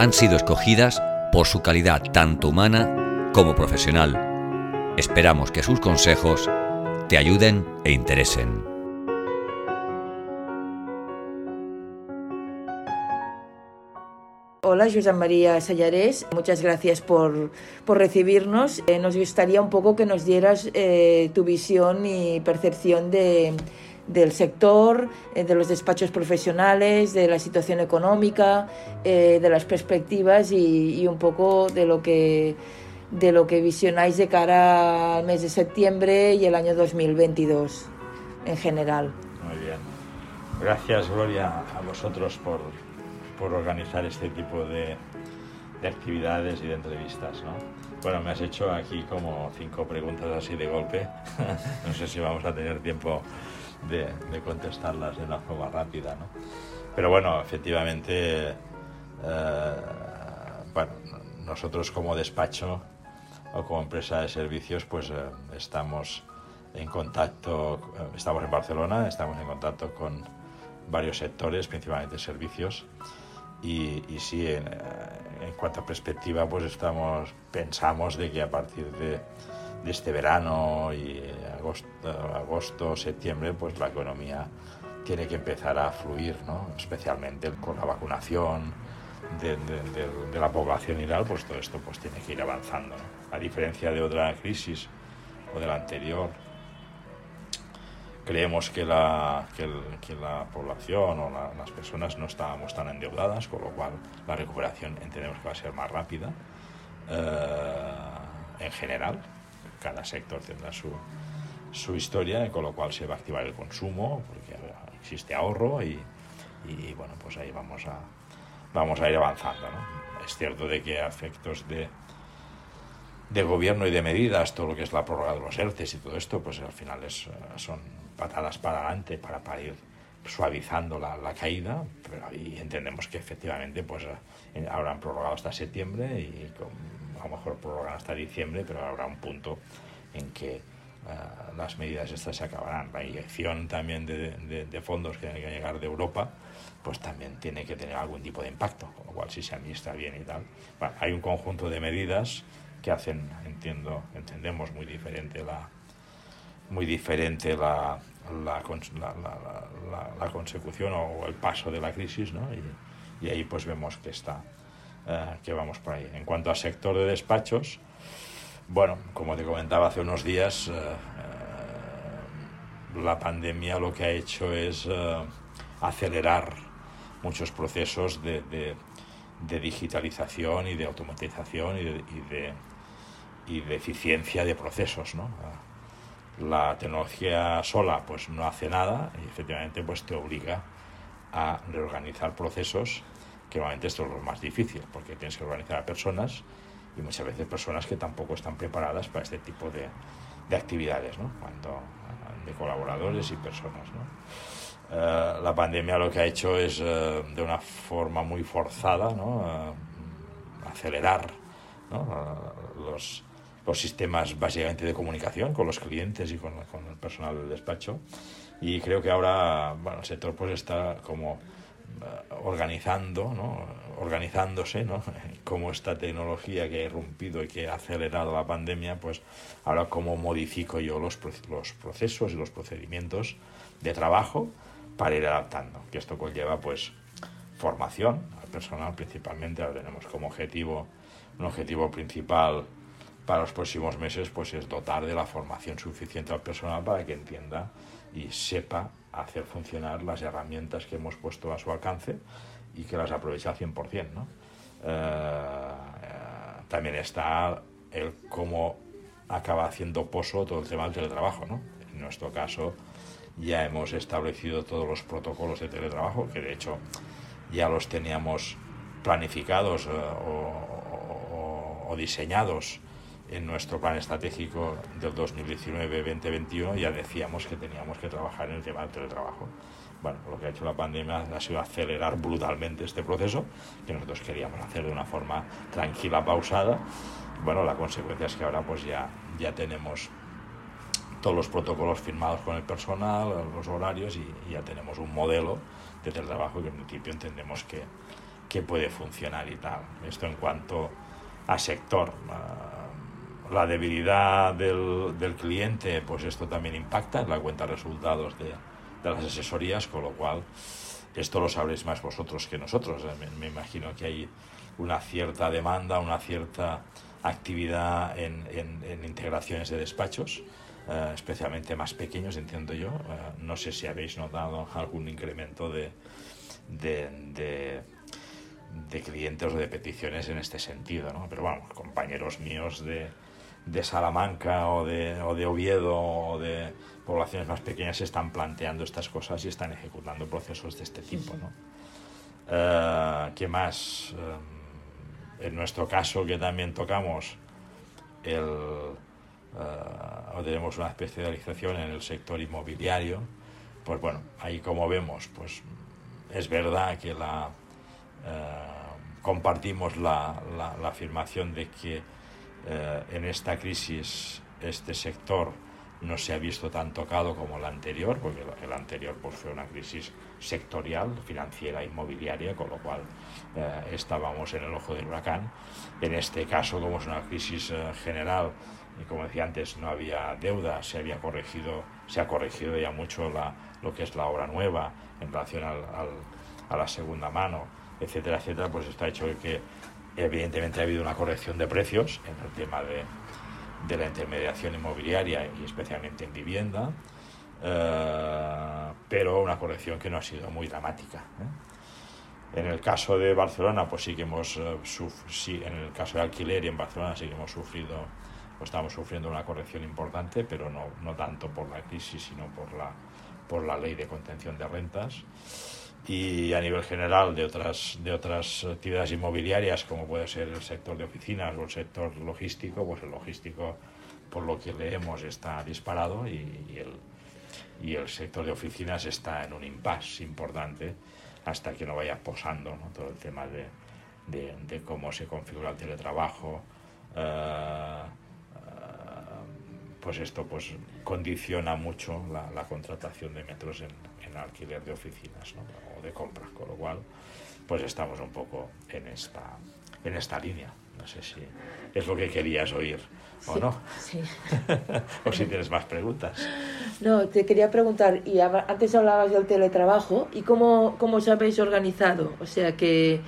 han sido escogidas por su calidad tanto humana como profesional. Esperamos que sus consejos te ayuden e interesen. Hola, José María Sayarés. Muchas gracias por, por recibirnos. Eh, nos gustaría un poco que nos dieras eh, tu visión y percepción de, del sector, eh, de los despachos profesionales, de la situación económica, de las perspectivas y, y, un poco de lo que de lo que visionáis de cara al mes de septiembre y el año 2022 en general. Muy bien. Gracias, Gloria, a vosotros por por organizar este tipo de, de actividades y de entrevistas. ¿no? Bueno, me has hecho aquí como cinco preguntas así de golpe. no sé si vamos a tener tiempo de, contestarlas de una forma rápida. ¿no? Pero bueno, efectivamente, eh, bueno, nosotros como despacho o como empresa de servicios, pues eh, estamos en contacto, eh, estamos en Barcelona, estamos en contacto con varios sectores, principalmente servicios, y, sí, en, en, cuanto a perspectiva, pues estamos, pensamos de que a partir de, de este verano y agosto, agosto, septiembre, pues la economía tiene que empezar a fluir, ¿no? especialmente con la vacunación de, la población y tal, pues todo esto pues tiene que ir avanzando. A diferencia de otra crisis o de la anterior, creemos que la, que, el, que la población o la, las personas no estábamos tan endeudadas, con lo cual la recuperación entendemos que va a ser más rápida. Eh, en general, cada sector tendrá su, su historia, con lo cual se va a activar el consumo, porque existe ahorro y, y bueno, pues ahí vamos a, vamos a ir avanzando. ¿no? Es cierto de que a efectos de, de gobierno y de medidas, todo lo que es la prórroga de los ERTES y todo esto, pues al final es, son patadas para adelante para, para ir suavizando la, la, caída, pero ahí entendemos que efectivamente pues ahora han prorrogado hasta septiembre y a lo mejor prorrogan hasta diciembre, pero habrá un punto en que uh, las medidas estas se acabarán. La inyección también de, fondos que tienen que llegar de Europa, pues también tiene que tener algún tipo de impacto, con lo cual si se administra bien y tal. Hay un conjunto de medidas que hacen, entiendo, entendemos muy diferente la, muy diferente la, consecución o el paso de la crisis, ¿no? Y, y ahí pues vemos que está, eh, que vamos por ahí. En cuanto al sector de despachos, bueno, como te comentaba hace unos días, eh, eh, la pandemia lo que ha hecho es acelerar muchos procesos de, de, de, digitalización y de automatización y de, y de, y de eficiencia de procesos, ¿no? la tecnología sola pues no hace nada y efectivamente pues te obliga a reorganizar procesos que normalmente esto es lo más difícil porque tienes que organizar a personas y muchas veces personas que tampoco están preparadas para este tipo de, de actividades ¿no? Cuando, de colaboradores y personas ¿no? Uh, la pandemia lo que ha hecho es uh, de una forma muy forzada uh, acelerar los los sistemas básicamente de comunicación con los clientes y con, el personal del despacho. Y creo que ahora el sector pues está como organizando, ¿no? organizándose, ¿no? como esta tecnología que ha irrumpido y que ha acelerado la pandemia, pues ahora cómo modifico yo los, los procesos y los procedimientos de trabajo para ir adaptando. Que esto conlleva pues formación al personal principalmente, ahora tenemos como objetivo, un objetivo principal para los próximos meses pues es dotar de la formación suficiente al personal para que entienda y sepa hacer funcionar las herramientas que hemos puesto a su alcance y que las aproveche al 100%. ¿no? Eh, también está el cómo acaba haciendo pozo todo el tema del teletrabajo. ¿no? En nuestro caso ya hemos establecido todos los protocolos de teletrabajo, que de hecho ya los teníamos planificados eh, o, o diseñados en nuestro plan estratégico del 2019-2021 ya decíamos que teníamos que trabajar en el tema del teletrabajo. Bueno, lo que ha hecho la pandemia ha sido acelerar brutalmente este proceso, que nosotros queríamos hacer de una forma tranquila, pausada. Bueno, la consecuencia es que ahora pues ya, ya tenemos todos los protocolos firmados con el personal, los horarios y, ya tenemos un modelo de teletrabajo que en principio entendemos que, que puede funcionar y tal. Esto en cuanto a sector. La debilidad del, del, cliente, pues esto también impacta en la cuenta de resultados de, de las asesorías, con lo cual esto lo sabréis más vosotros que nosotros. Me, imagino que hay una cierta demanda, una cierta actividad en, en, integraciones de despachos eh, especialmente más pequeños, entiendo yo. Eh, no sé si habéis notado algún incremento de, de, de, clientes o de peticiones en este sentido, ¿no? Pero bueno, compañeros míos de, de Salamanca o de, o de Oviedo o de poblaciones más pequeñas se están planteando estas cosas y están ejecutando procesos de este tipo, ¿no? Eh, ¿Qué más? en nuestro caso, que también tocamos el uh, tenemos una especialización en el sector inmobiliario, pues bueno, ahí como vemos, pues es verdad que la, uh, compartimos la, la, la, afirmación de que uh, en esta crisis este sector no se ha visto tan tocado como el anterior, porque el anterior pues, fue una crisis sectorial, financiera, inmobiliaria, con lo cual eh, estábamos en el ojo del huracán. En este caso, como es una crisis eh, general, y como decía antes, no había deuda, se había corregido, se ha corregido ya mucho la, lo que es la obra nueva en relación al, al, a la segunda mano, etcétera, etcétera, pues está hecho que evidentemente ha habido una corrección de precios en el tema de, de la intermediación inmobiliaria y especialmente en vivienda, eh, pero una corrección que no ha sido muy dramática. ¿eh? En el caso de Barcelona, pues sí que hemos, eh, sí, en el caso de alquiler y en Barcelona sí que hemos sufrido pues estamos sufriendo una corrección importante, pero no, no tanto por la crisis, sino por la, por la ley de contención de rentas. Y a nivel general de otras, de otras actividades inmobiliarias, como puede ser el sector de oficinas o el sector logístico, pues el logístico, por lo que leemos, está disparado y, el, y el sector de oficinas está en un impasse importante hasta que no vaya posando ¿no? todo el tema de, de, cómo se configura el teletrabajo. Uh, pues esto pues condiciona mucho la, la contratación de metros en, en alquiler de oficinas ¿no? o de compras, con lo cual pues estamos un poco en esta, en esta línea. No sé si es lo que querías oír o no. Sí. o si tienes más preguntas. No, te quería preguntar, y antes hablabas del teletrabajo, ¿y cómo, cómo os habéis organizado? O sea, que,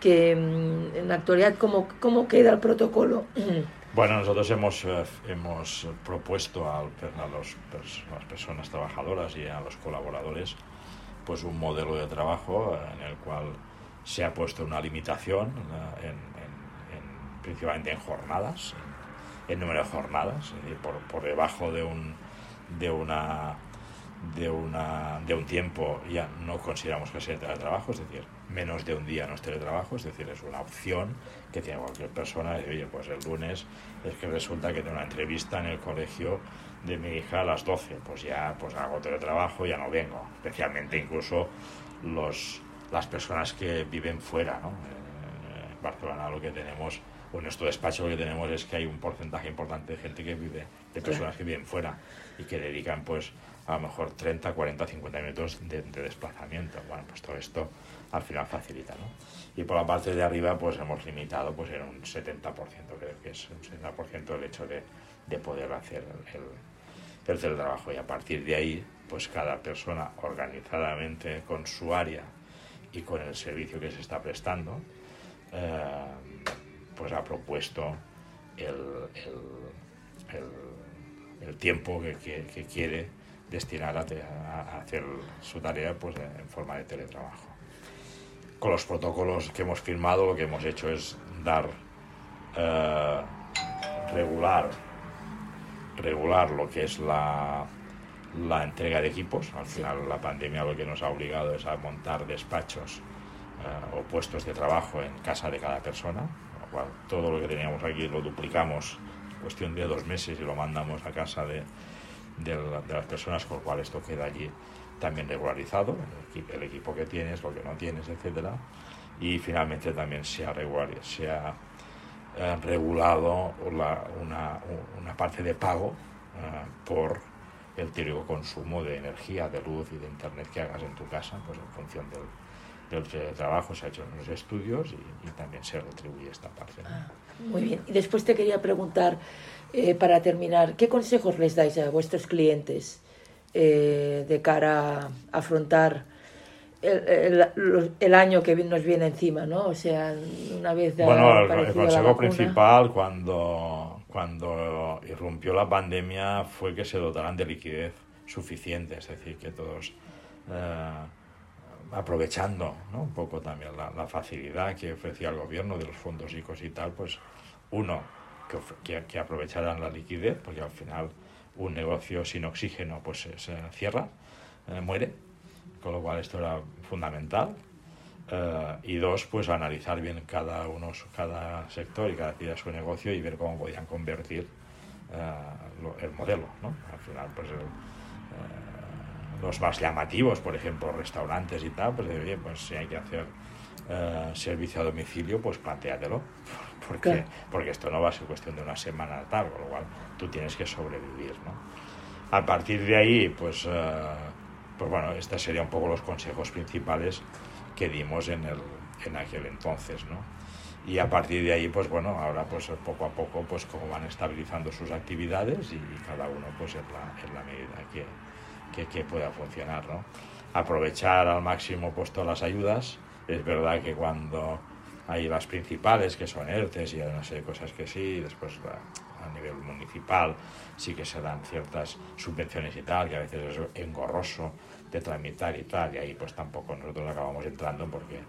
que mm, en la actualidad, ¿cómo, cómo queda el protocolo? Bueno, nosotros hemos, eh, hemos propuesto a, a los, las personas trabajadoras y a los colaboradores pues un modelo de trabajo en el cual se ha puesto una limitación eh, en, en, en, principalmente en jornadas, en, número de jornadas, es por, por debajo de, un, de una de, una, de un tiempo ya no consideramos que sea teletrabajo, es decir, menos de un día no es teletrabajo, es decir, es una opción que tiene cualquier persona, de, oye, pues el lunes es que resulta que tengo una entrevista en el colegio de mi hija a las 12, pues ya pues hago teletrabajo, ya no vengo, especialmente incluso los, las personas que viven fuera, ¿no? En Barcelona lo que tenemos, o en nuestro despacho lo que tenemos es que hay un porcentaje importante de gente que vive, de personas que viven fuera y que dedican pues a lo mejor 30, 40, 50 minutos de, de desplazamiento. Bueno, pues todo esto al final facilita, ¿no? Y por la parte de arriba, pues hemos limitado pues en un 70%, creo que es un 70% el hecho de, de poder hacer el, el teletrabajo. Y a partir de ahí, pues cada persona organizadamente con su área y con el servicio que se está prestando, eh, pues ha propuesto el, el, tiempo que, quiere destinar a, a, hacer su tarea pues, en forma de teletrabajo. Con los protocolos que hemos firmado lo que hemos hecho es dar eh, regular regular lo que es la, la entrega de equipos. Al final la pandemia lo que nos ha obligado es a montar despachos eh, o puestos de trabajo en casa de cada persona lo cual todo lo que teníamos aquí lo duplicamos en cuestión de dos meses y lo mandamos a casa de, de, las personas, con lo cual esto queda allí también regularizado, el equipo, que tienes, lo que no tienes, etcétera, y finalmente también se ha, ha eh, regulado una, una, parte de pago eh, por el teórico consumo de energía, de luz y de internet que hagas en tu casa, pues en función del, del trabajo se ha hecho unos estudios y, también se retribuye esta parte. Ah, muy bien. Y después te quería preguntar, eh, para terminar, ¿qué consejos les dais a vuestros clientes eh, de cara a afrontar el, el, año que nos viene encima, ¿no? O sea, una vez... Bueno, el, el consejo principal cuando, cuando irrumpió la pandemia fue que se dotaran de liquidez suficiente, es decir, que todos... Eh, aprovechando ¿no? un poco también la, facilidad que ofrecía el gobierno de los fondos ICOs y tal, pues uno, que, que, aprovecharan la liquidez, porque al final un negocio sin oxígeno pues se, cierra, eh, muere, con lo cual esto era fundamental. Eh, y dos, pues analizar bien cada, uno, cada sector y cada actividad su negocio y ver cómo podían convertir eh, el modelo. ¿no? Al final, pues los más llamativos, por ejemplo, restaurantes y tal, pues oye, pues si hay que hacer servicio a domicilio, pues planteatelo porque, porque esto no va a ser cuestión de una semana tal, con lo cual tú tienes que sobrevivir. ¿no? A partir de ahí, pues, eh, pues bueno, estos serían un poco los consejos principales que dimos en, el, en aquel entonces. ¿no? Y a partir de ahí, pues bueno, ahora pues poco a poco, pues como van estabilizando sus actividades y cada uno pues en la, en la medida que, que, que pueda funcionar. ¿no? Aprovechar al máximo pues todas las ayudas. Es verdad que cuando hay las principales que son ERTES y serie de cosas que sí, después a nivel municipal sí que se dan ciertas subvenciones y tal, que a veces es engorroso de tramitar y tal, y ahí pues tampoco nosotros acabamos entrando porque,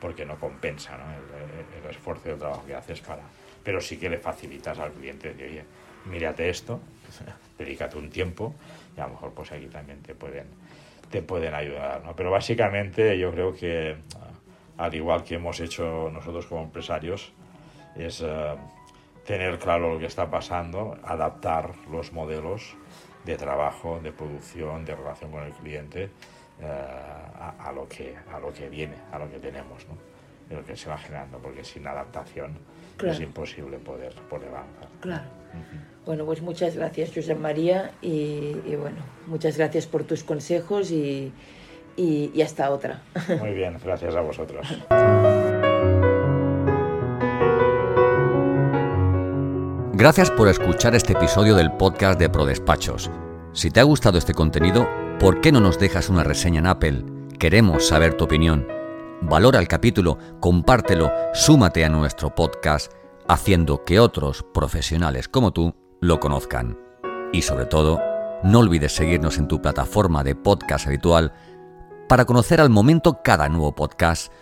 porque no compensa ¿no? El, esfuerzo y el trabajo que haces para... Pero sí que le facilitas al cliente de, oye, mírate esto, dedícate un tiempo y a lo mejor pues aquí también te pueden, te pueden ayudar, ¿no? Pero básicamente yo creo que al igual que hemos hecho nosotros como empresarios, es eh, tener claro lo que está pasando, adaptar los modelos de trabajo, de producción, de relación con el cliente eh, a, lo que, a lo que viene, a lo que tenemos, ¿no? de lo que se va generando, porque sin adaptación es imposible poder, poder avanzar. Claro. Bueno, pues muchas gracias, José María, y, y bueno, muchas gracias por tus consejos y y, hasta otra. Muy bien, gracias a vosotros. Gracias por escuchar este episodio del podcast de ProDespachos. Si te ha gustado este contenido, ¿por qué no nos dejas una reseña en Apple? Queremos saber tu opinión. Valora el capítulo, compártelo, súmate a nuestro podcast, haciendo que otros profesionales como tú lo conozcan. Y sobre todo, no olvides seguirnos en tu plataforma de podcast habitual para conocer al momento cada nuevo podcast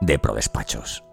de ProDespachos.